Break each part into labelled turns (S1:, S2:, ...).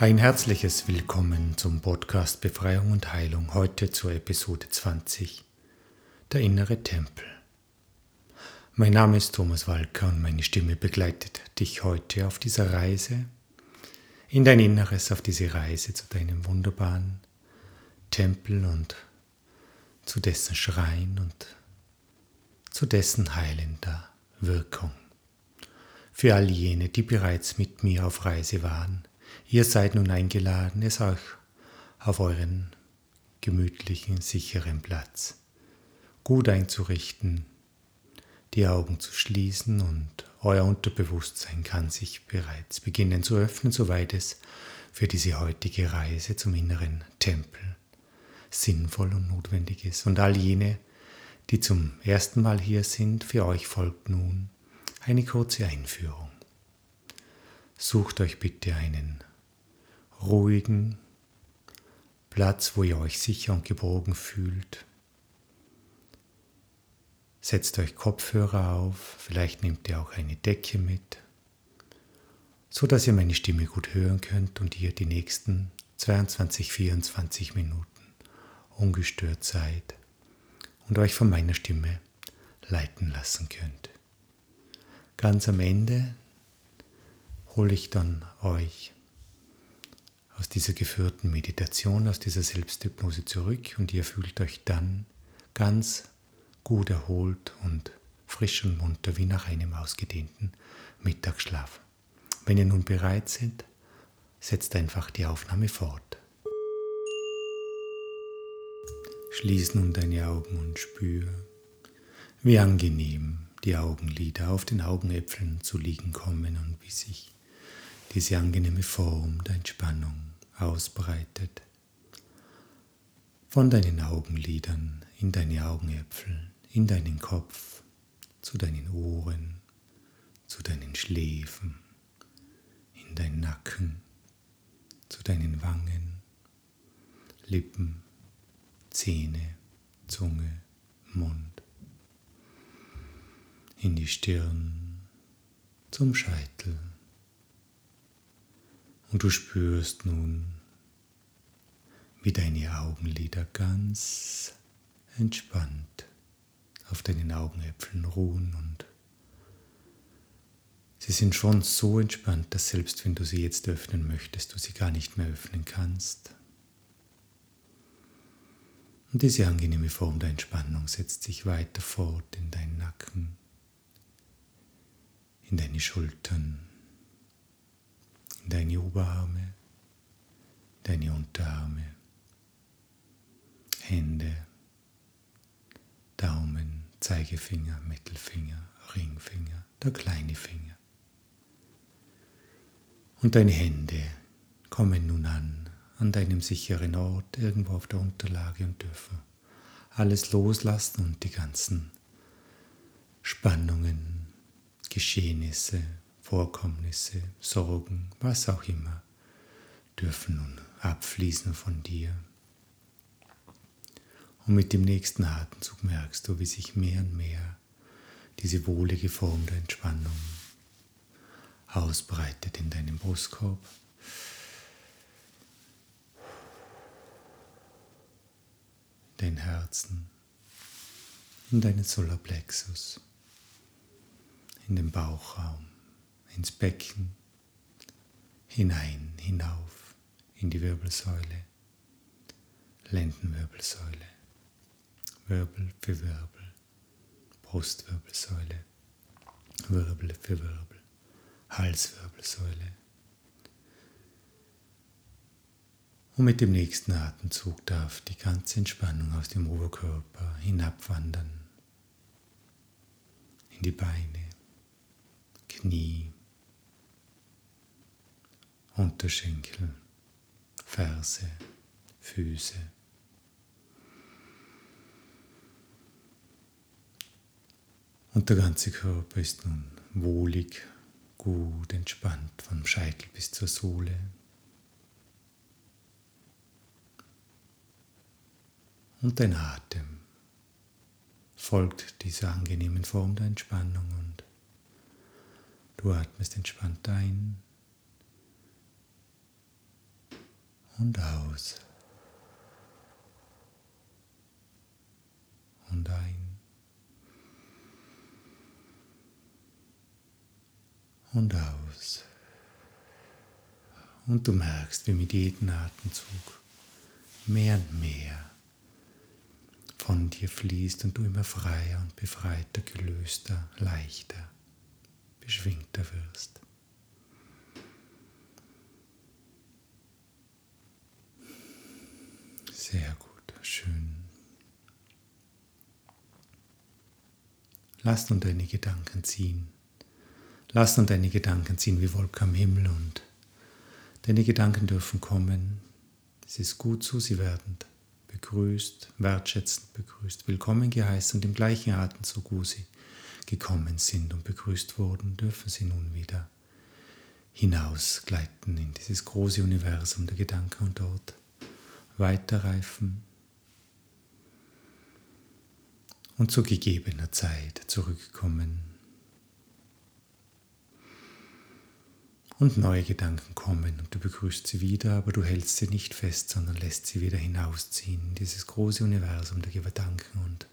S1: Ein herzliches Willkommen zum Podcast Befreiung und Heilung, heute zur Episode 20, der innere Tempel. Mein Name ist Thomas Walker und meine Stimme begleitet dich heute auf dieser Reise, in dein Inneres, auf diese Reise zu deinem wunderbaren Tempel und zu dessen Schrein und zu dessen heilender Wirkung. Für all jene, die bereits mit mir auf Reise waren, Ihr seid nun eingeladen, es euch auf euren gemütlichen, sicheren Platz gut einzurichten, die Augen zu schließen und euer Unterbewusstsein kann sich bereits beginnen zu öffnen, soweit es für diese heutige Reise zum inneren Tempel sinnvoll und notwendig ist. Und all jene, die zum ersten Mal hier sind, für euch folgt nun eine kurze Einführung. Sucht euch bitte einen ruhigen Platz, wo ihr euch sicher und geborgen fühlt. Setzt euch Kopfhörer auf, vielleicht nehmt ihr auch eine Decke mit, so dass ihr meine Stimme gut hören könnt und ihr die nächsten 22, 24 Minuten ungestört seid und euch von meiner Stimme leiten lassen könnt. Ganz am Ende hole ich dann euch aus dieser geführten Meditation, aus dieser Selbsthypnose zurück und ihr fühlt euch dann ganz gut erholt und frisch und munter wie nach einem ausgedehnten Mittagsschlaf. Wenn ihr nun bereit seid, setzt einfach die Aufnahme fort. Schließ nun deine Augen und spür, wie angenehm die Augenlider auf den Augenäpfeln zu liegen kommen und wie sich diese angenehme Form der Entspannung ausbreitet. Von deinen Augenlidern in deine Augenäpfel, in deinen Kopf, zu deinen Ohren, zu deinen Schläfen, in deinen Nacken, zu deinen Wangen, Lippen, Zähne, Zunge, Mund, in die Stirn, zum Scheitel, und du spürst nun, wie deine Augenlider ganz entspannt auf deinen Augenäpfeln ruhen und sie sind schon so entspannt, dass selbst wenn du sie jetzt öffnen möchtest, du sie gar nicht mehr öffnen kannst. Und diese angenehme Form der Entspannung setzt sich weiter fort in deinen Nacken, in deine Schultern, deine Oberarme, deine Unterarme, Hände, Daumen, Zeigefinger, Mittelfinger, Ringfinger, der kleine Finger. Und deine Hände kommen nun an, an deinem sicheren Ort, irgendwo auf der Unterlage und dürfen alles loslassen und die ganzen Spannungen, Geschehnisse, Vorkommnisse, Sorgen, was auch immer, dürfen nun abfließen von dir. Und mit dem nächsten Atemzug merkst du, wie sich mehr und mehr diese wohlige Form der Entspannung ausbreitet in deinem Brustkorb. Dein Herzen, in deinen Solarplexus, in den Bauchraum ins Becken, hinein, hinauf in die Wirbelsäule, Lendenwirbelsäule, Wirbel für Wirbel, Brustwirbelsäule, Wirbel für Wirbel, Halswirbelsäule. Und mit dem nächsten Atemzug darf die ganze Entspannung aus dem Oberkörper hinabwandern in die Beine, Knie, Unterschenkel, Ferse, Füße. Und der ganze Körper ist nun wohlig, gut entspannt vom Scheitel bis zur Sohle. Und dein Atem folgt dieser angenehmen Form der Entspannung und du atmest entspannt ein und aus. Und ein. Und aus. Und du merkst, wie mit jedem Atemzug mehr und mehr von dir fließt und du immer freier und befreiter, gelöster, leichter, beschwingter wirst. Sehr gut, schön. Lass nun deine Gedanken ziehen. Lass nun deine Gedanken ziehen wie Wolken am Himmel und deine Gedanken dürfen kommen. Es ist gut so, sie werden begrüßt, wertschätzend begrüßt, willkommen geheißen und im gleichen Atemzug, wo sie gekommen sind und begrüßt wurden, dürfen sie nun wieder hinausgleiten in dieses große Universum der Gedanken und dort weiterreifen und zu gegebener Zeit zurückkommen. Und neue Gedanken kommen und du begrüßt sie wieder, aber du hältst sie nicht fest, sondern lässt sie wieder hinausziehen in dieses große Universum der Gedanken. Und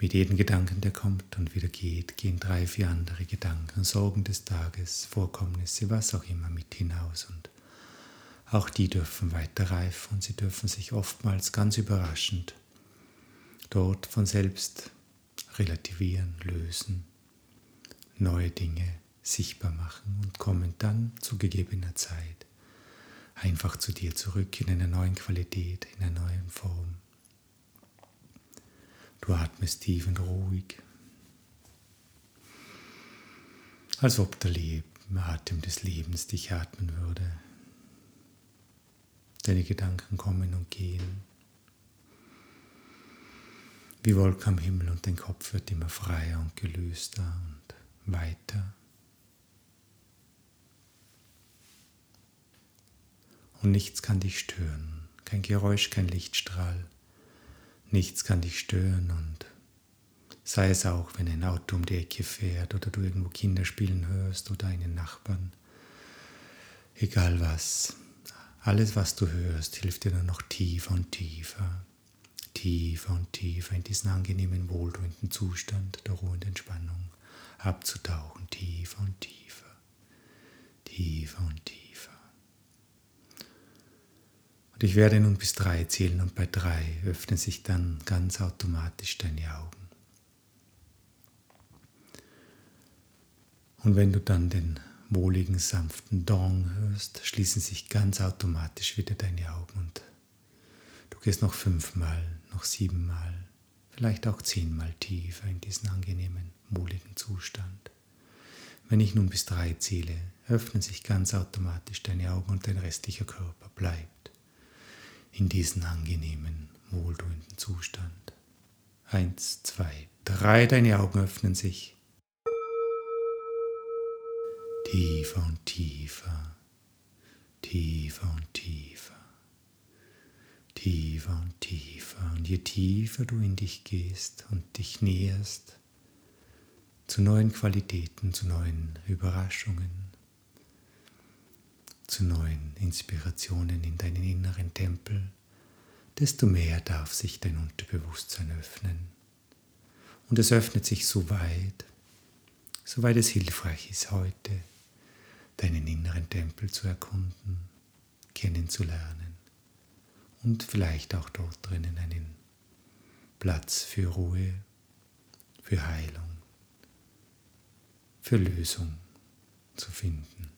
S1: mit jedem Gedanken, der kommt und wieder geht, gehen drei, vier andere Gedanken, Sorgen des Tages, Vorkommnisse, was auch immer mit hinaus. Und auch die dürfen weiter reifen und sie dürfen sich oftmals ganz überraschend dort von selbst relativieren, lösen, neue Dinge sichtbar machen und kommen dann zu gegebener Zeit einfach zu dir zurück in einer neuen Qualität, in einer neuen Form. Du atmest tief und ruhig, als ob der Atem des Lebens dich atmen würde. Deine Gedanken kommen und gehen. Wie Wolken am Himmel und dein Kopf wird immer freier und gelöster und weiter. Und nichts kann dich stören. Kein Geräusch, kein Lichtstrahl. Nichts kann dich stören und sei es auch, wenn ein Auto um die Ecke fährt oder du irgendwo Kinder spielen hörst oder einen Nachbarn. Egal was. Alles, was du hörst, hilft dir dann noch tiefer und tiefer, tiefer und tiefer in diesen angenehmen, wohltuenden Zustand der Ruhe und Entspannung abzutauchen, tiefer und tiefer, tiefer und tiefer. Und ich werde nun bis drei zählen und bei drei öffnen sich dann ganz automatisch deine Augen. Und wenn du dann den wohligen, sanften Dong hörst, schließen sich ganz automatisch wieder deine Augen und du gehst noch fünfmal, noch siebenmal, vielleicht auch zehnmal tiefer in diesen angenehmen, wohligen Zustand. Wenn ich nun bis drei zähle, öffnen sich ganz automatisch deine Augen und dein restlicher Körper bleibt in diesem angenehmen, wohltuenden Zustand. Eins, zwei, drei, deine Augen öffnen sich tiefer und tiefer, tiefer und tiefer, tiefer und tiefer. Und je tiefer du in dich gehst und dich näherst zu neuen Qualitäten, zu neuen Überraschungen, zu neuen Inspirationen in deinen inneren Tempel, desto mehr darf sich dein Unterbewusstsein öffnen. Und es öffnet sich so weit, soweit es hilfreich ist heute deinen inneren Tempel zu erkunden, kennenzulernen und vielleicht auch dort drinnen einen Platz für Ruhe, für Heilung, für Lösung zu finden.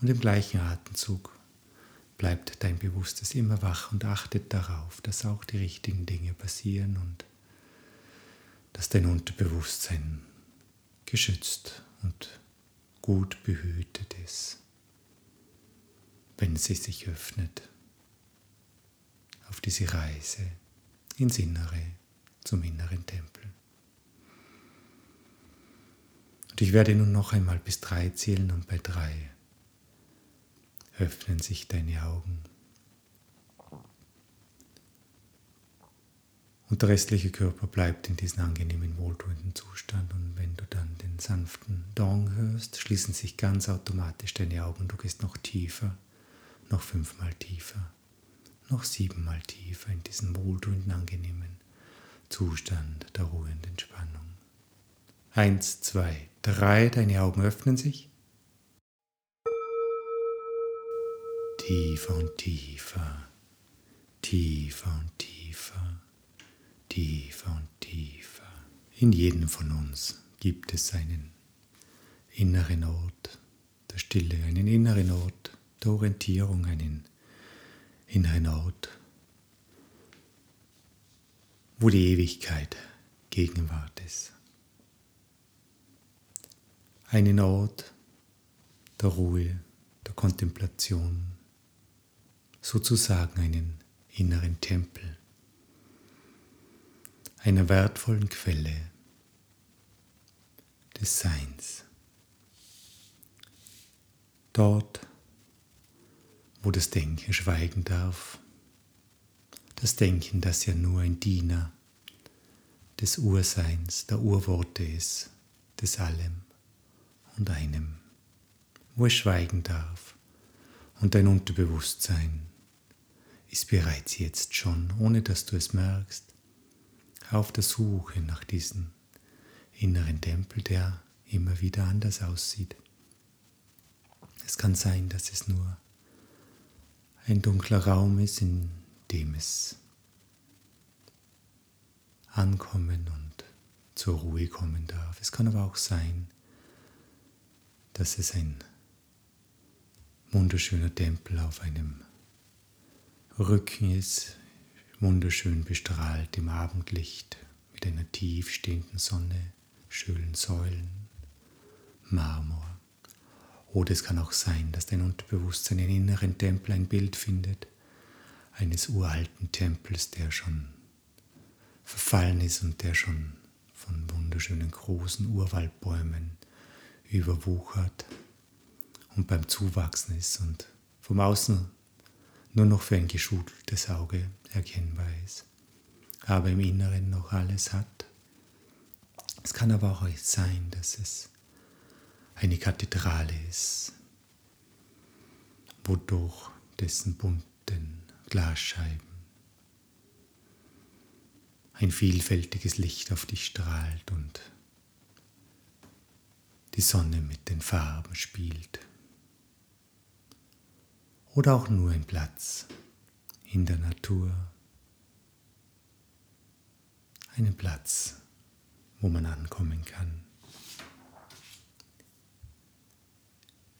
S1: Und im gleichen Atemzug bleibt dein Bewusstes immer wach und achtet darauf, dass auch die richtigen Dinge passieren und dass dein Unterbewusstsein geschützt und gut behütet ist, wenn sie sich öffnet auf diese Reise ins Innere, zum inneren Tempel. Und ich werde nun noch einmal bis drei zählen und bei drei öffnen sich deine Augen. Und der restliche Körper bleibt in diesem angenehmen, wohltuenden Zustand. Und wenn du dann den sanften Dong hörst, schließen sich ganz automatisch deine Augen. Du gehst noch tiefer, noch fünfmal tiefer, noch siebenmal tiefer in diesen wohltuenden, angenehmen Zustand der Ruhe und Entspannung. Eins, zwei, drei, deine Augen öffnen sich. Tiefer und tiefer, tiefer und tiefer, tiefer und tiefer. In jedem von uns gibt es einen inneren Ort der Stille, einen inneren Ort der Orientierung, einen inneren Ort, wo die Ewigkeit Gegenwart ist. Einen Ort der Ruhe, der Kontemplation, sozusagen einen inneren Tempel, einer wertvollen Quelle des Seins. Dort, wo das Denken schweigen darf, das Denken, das ja nur ein Diener des Urseins, der Urworte ist, des Allem und einem, wo es schweigen darf und dein Unterbewusstsein ist bereits jetzt schon, ohne dass du es merkst, auf der Suche nach diesem inneren Tempel, der immer wieder anders aussieht. Es kann sein, dass es nur ein dunkler Raum ist, in dem es ankommen und zur Ruhe kommen darf. Es kann aber auch sein, dass es ein wunderschöner Tempel auf einem Rücken ist, wunderschön bestrahlt im Abendlicht mit einer tief stehenden Sonne, schönen Säulen, Marmor. Oder es kann auch sein, dass dein Unterbewusstsein einen inneren Tempel ein Bild findet, eines uralten Tempels, der schon verfallen ist und der schon von wunderschönen großen Urwaldbäumen überwuchert und beim Zuwachsen ist und vom Außen nur noch für ein geschultes Auge erkennbar ist, aber im Inneren noch alles hat. Es kann aber auch sein, dass es eine Kathedrale ist, wodurch dessen bunten Glasscheiben ein vielfältiges Licht auf dich strahlt und die Sonne mit den Farben spielt. Oder auch nur ein Platz in der Natur, einen Platz, wo man ankommen kann.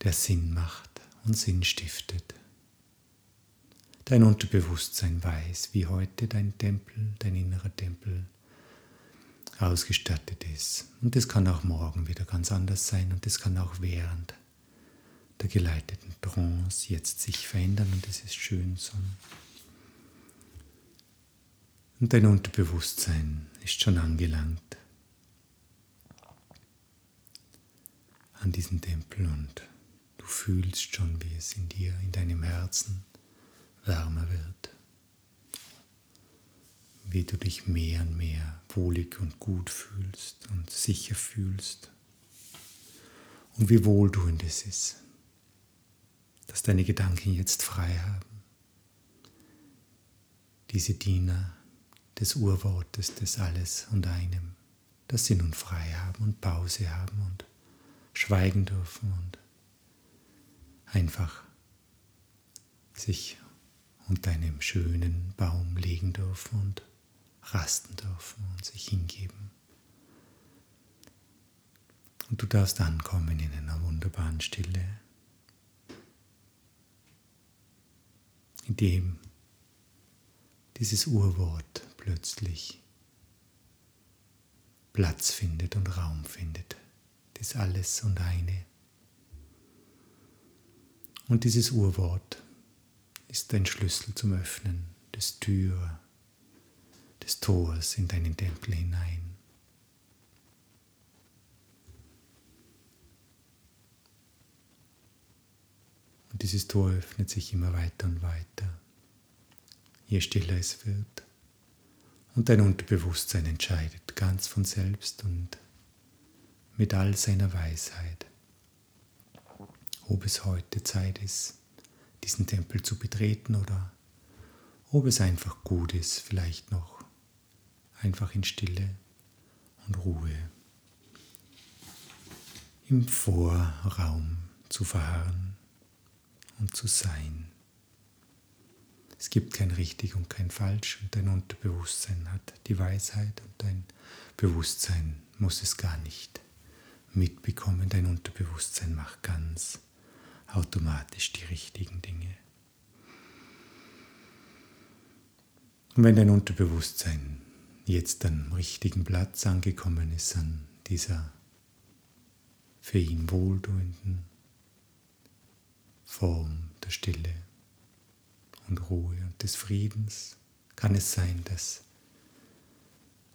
S1: der Sinn macht und Sinn stiftet. Dein Unterbewusstsein weiß, wie heute dein Tempel, dein innerer Tempel ausgestattet ist. Und das kann auch morgen wieder ganz anders sein und das kann auch während der geleiteten Trance jetzt sich verändern und es ist schön so. Und dein Unterbewusstsein ist schon angelangt an diesen Tempel und fühlst schon, wie es in dir, in deinem Herzen wärmer wird. Wie du dich mehr und mehr wohlig und gut fühlst und sicher fühlst. Und wie wohltuend es ist, dass deine Gedanken jetzt frei haben. Diese Diener des Urwortes des Alles und einem, dass sie nun frei haben und Pause haben und schweigen dürfen und einfach sich unter einem schönen Baum legen dürfen und rasten dürfen und sich hingeben. Und du darfst ankommen in einer wunderbaren Stille, in dem dieses Urwort plötzlich Platz findet und Raum findet, das Alles und eine. Und dieses Urwort ist ein Schlüssel zum Öffnen des Tür, des Tors in deinen Tempel hinein. Und dieses Tor öffnet sich immer weiter und weiter, je stiller es wird. Und dein Unterbewusstsein entscheidet ganz von selbst und mit all seiner Weisheit. Ob es heute Zeit ist, diesen Tempel zu betreten oder ob es einfach gut ist, vielleicht noch einfach in Stille und Ruhe im Vorraum zu verharren und zu sein. Es gibt kein richtig und kein falsch und dein Unterbewusstsein hat die Weisheit und dein Bewusstsein muss es gar nicht mitbekommen. Dein Unterbewusstsein macht ganz automatisch die richtigen Dinge. Und wenn dein Unterbewusstsein jetzt am richtigen Platz angekommen ist, an dieser für ihn wohltuenden Form der Stille und Ruhe und des Friedens, kann es sein, dass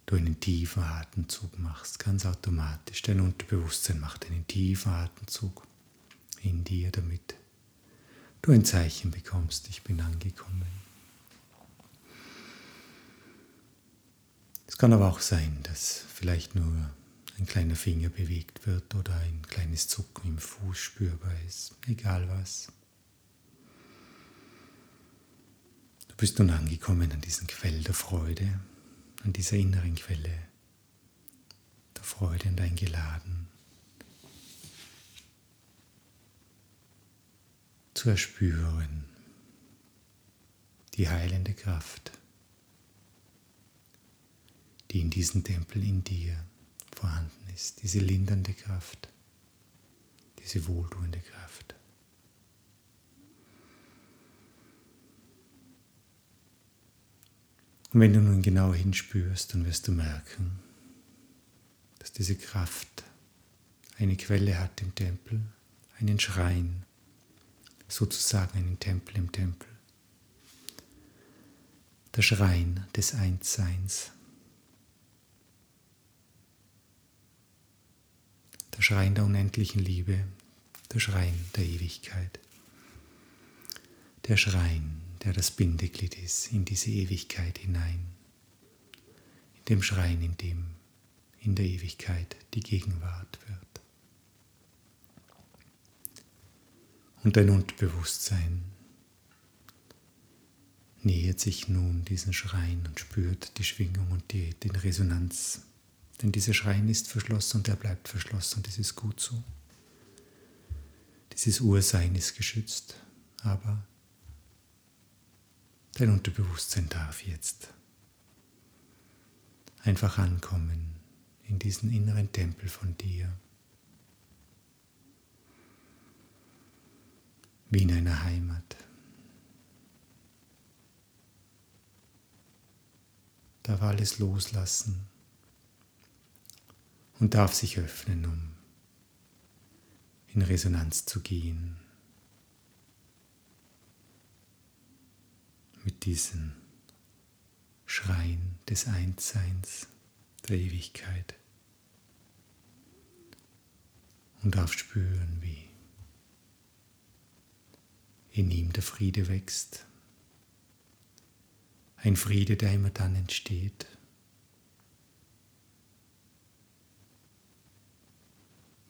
S1: du einen tiefen Atemzug machst, ganz automatisch. Dein Unterbewusstsein macht einen tiefen Atemzug in dir, damit du ein Zeichen bekommst, ich bin angekommen. Es kann aber auch sein, dass vielleicht nur ein kleiner Finger bewegt wird oder ein kleines Zucken im Fuß spürbar ist, egal was. Du bist nun angekommen an diesen Quell der Freude, an dieser inneren Quelle der Freude und eingeladen zu erspüren die heilende Kraft, die in diesem Tempel in dir vorhanden ist, diese lindernde Kraft, diese wohltuende Kraft. Und wenn du nun genau hinspürst, dann wirst du merken, dass diese Kraft eine Quelle hat im Tempel, einen Schrein, sozusagen einen Tempel im Tempel. Der Schrein des Einsseins. Der Schrein der unendlichen Liebe, der Schrein der Ewigkeit. Der Schrein der das Bindeglied ist in diese Ewigkeit hinein, in dem Schrein, in dem in der Ewigkeit die Gegenwart wird. Und dein Unterbewusstsein nähert sich nun diesen Schrein und spürt die Schwingung und die, den Resonanz. Denn dieser Schrein ist verschlossen und er bleibt verschlossen und das ist gut so. Dieses Ursein ist geschützt, aber Dein Unterbewusstsein darf jetzt einfach ankommen in diesen inneren Tempel von dir. Wie in einer Heimat. Darf alles loslassen und darf sich öffnen, um in Resonanz zu gehen mit diesem Schrein des Einsseins, der Ewigkeit. Und darf spüren, wie in ihm der Friede wächst. Ein Friede, der immer dann entsteht,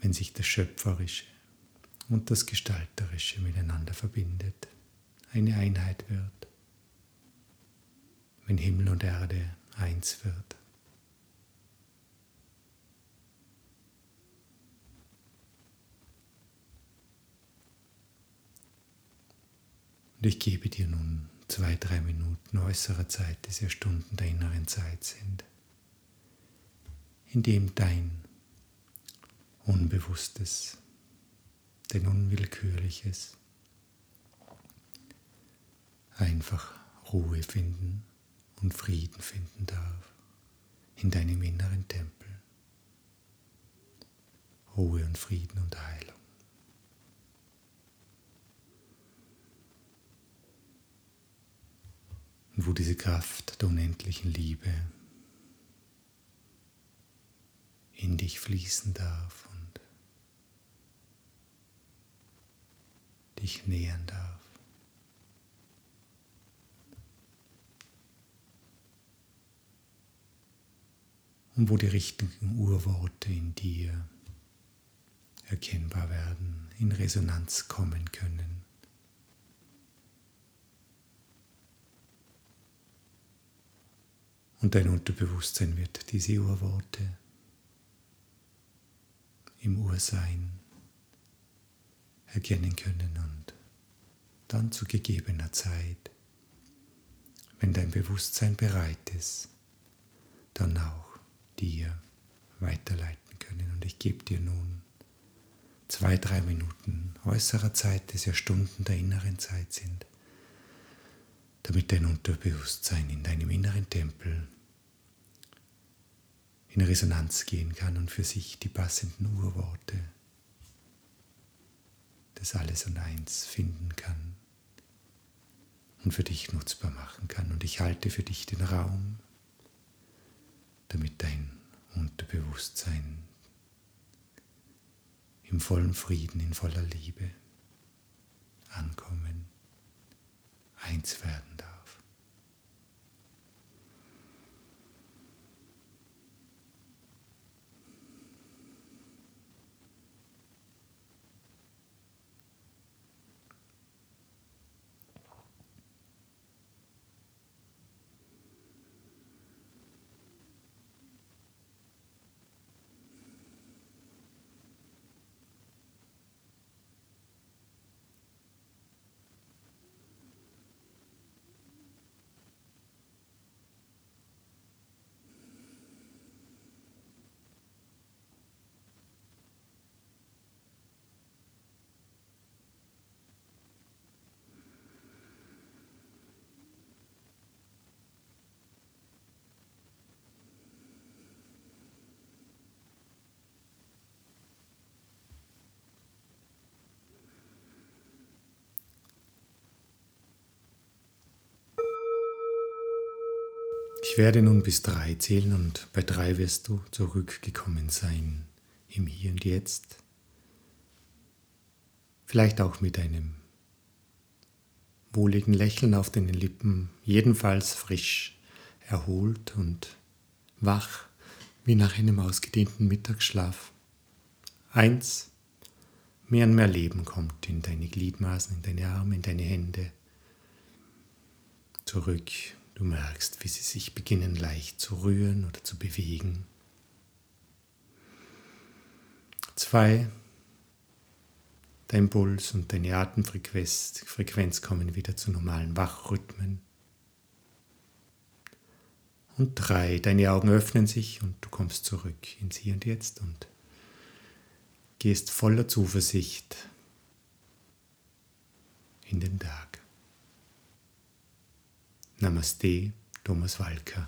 S1: wenn sich das Schöpferische und das Gestalterische miteinander verbindet, eine Einheit wird wenn Himmel und Erde eins wird. Und ich gebe dir nun zwei, drei Minuten äußerer Zeit, die sehr Stunden der inneren Zeit sind, in dem dein Unbewusstes, dein Unwillkürliches einfach Ruhe finden und Frieden finden darf in deinem inneren Tempel. Ruhe und Frieden und Heilung. Und wo diese Kraft der unendlichen Liebe in dich fließen darf dich nähern darf. Und wo die richtigen Urworte in dir erkennbar werden, in Resonanz kommen können. Und dein Unterbewusstsein wird diese Urworte im Ursein erkennen können und dann zu gegebener Zeit, wenn dein Bewusstsein bereit ist, dann auch dir weiterleiten können. Und ich gebe dir nun zwei, drei Minuten äußerer Zeit, die ja Stunden der inneren Zeit sind, damit dein Unterbewusstsein in deinem inneren Tempel in Resonanz gehen kann und für sich die passenden Urworte des Alles und Eins finden kann und für dich nutzbar machen kann. Und ich halte für dich den Raum, damit dein Unterbewusstsein im vollen Frieden, in voller Liebe ankommen, eins werden darf. Ich werde nun bis drei zählen und bei drei wirst du zurückgekommen sein im Hier und Jetzt. Vielleicht auch mit einem wohligen Lächeln auf den Lippen, jedenfalls frisch, erholt und wach wie nach einem ausgedehnten Mittagsschlaf. Eins, mehr und mehr Leben kommt in deine Gliedmaßen, in deine Arme, in deine Hände. Zurück Du merkst, wie sie sich beginnen leicht zu rühren oder zu bewegen. Zwei, dein Puls und deine Atemfrequenz Frequenz kommen wieder zu normalen Wachrhythmen. Und drei, deine Augen öffnen sich und du kommst zurück ins Hier und Jetzt und gehst voller Zuversicht in den Tag. Namaste, Thomas Walker.